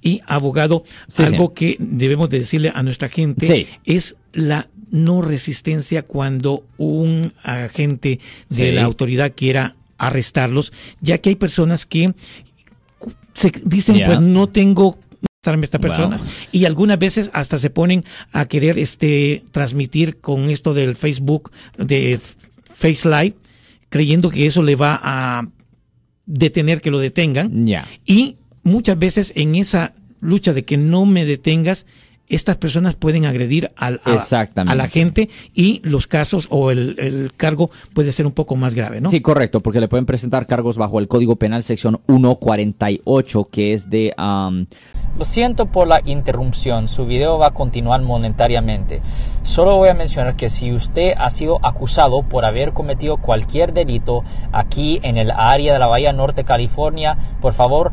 y abogado, algo que debemos de decirle a nuestra gente es la no resistencia cuando un agente de la autoridad quiera arrestarlos, ya que hay personas que se dicen pues no tengo esta persona y algunas veces hasta se ponen a querer este transmitir con esto del Facebook de Face Live creyendo que eso le va a detener que lo detengan. Y muchas veces en esa lucha de que no me detengas, estas personas pueden agredir al, a, la gente y los casos o el, cargo puede ser un poco más grave, ¿no? Sí, correcto, porque le pueden presentar cargos bajo el Código Penal sección 148, que es de... Lo siento por la interrupción, su video va a continuar monetariamente. Solo voy a mencionar que si usted ha sido acusado por haber cometido cualquier delito aquí en el área de la Bahía Norte, California, por favor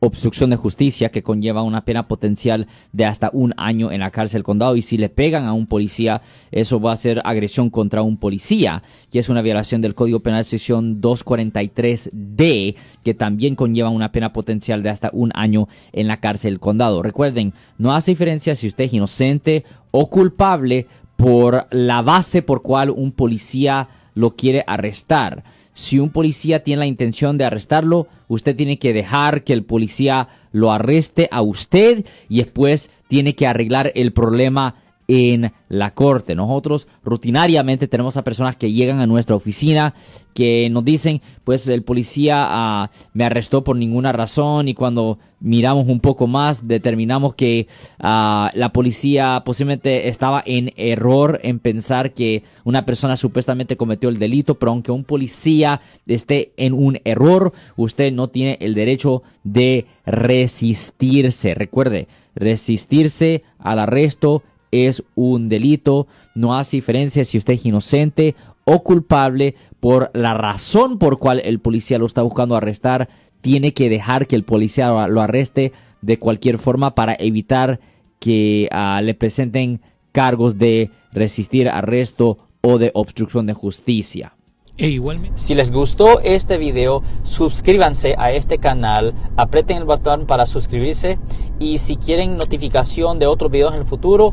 obstrucción de justicia que conlleva una pena potencial de hasta un año en la cárcel condado y si le pegan a un policía eso va a ser agresión contra un policía y es una violación del Código Penal sección 243D que también conlleva una pena potencial de hasta un año en la cárcel condado. Recuerden, no hace diferencia si usted es inocente o culpable por la base por cual un policía lo quiere arrestar. Si un policía tiene la intención de arrestarlo, usted tiene que dejar que el policía lo arreste a usted y después tiene que arreglar el problema en la corte. Nosotros rutinariamente tenemos a personas que llegan a nuestra oficina que nos dicen, pues el policía ah, me arrestó por ninguna razón y cuando miramos un poco más determinamos que ah, la policía posiblemente estaba en error en pensar que una persona supuestamente cometió el delito, pero aunque un policía esté en un error, usted no tiene el derecho de resistirse. Recuerde, resistirse al arresto es un delito. No hace diferencia si usted es inocente o culpable por la razón por cual el policía lo está buscando arrestar. Tiene que dejar que el policía lo arreste de cualquier forma para evitar que ah, le presenten cargos de resistir arresto o de obstrucción de justicia. E si les gustó este video, suscríbanse a este canal, aprieten el botón para suscribirse y si quieren notificación de otros videos en el futuro,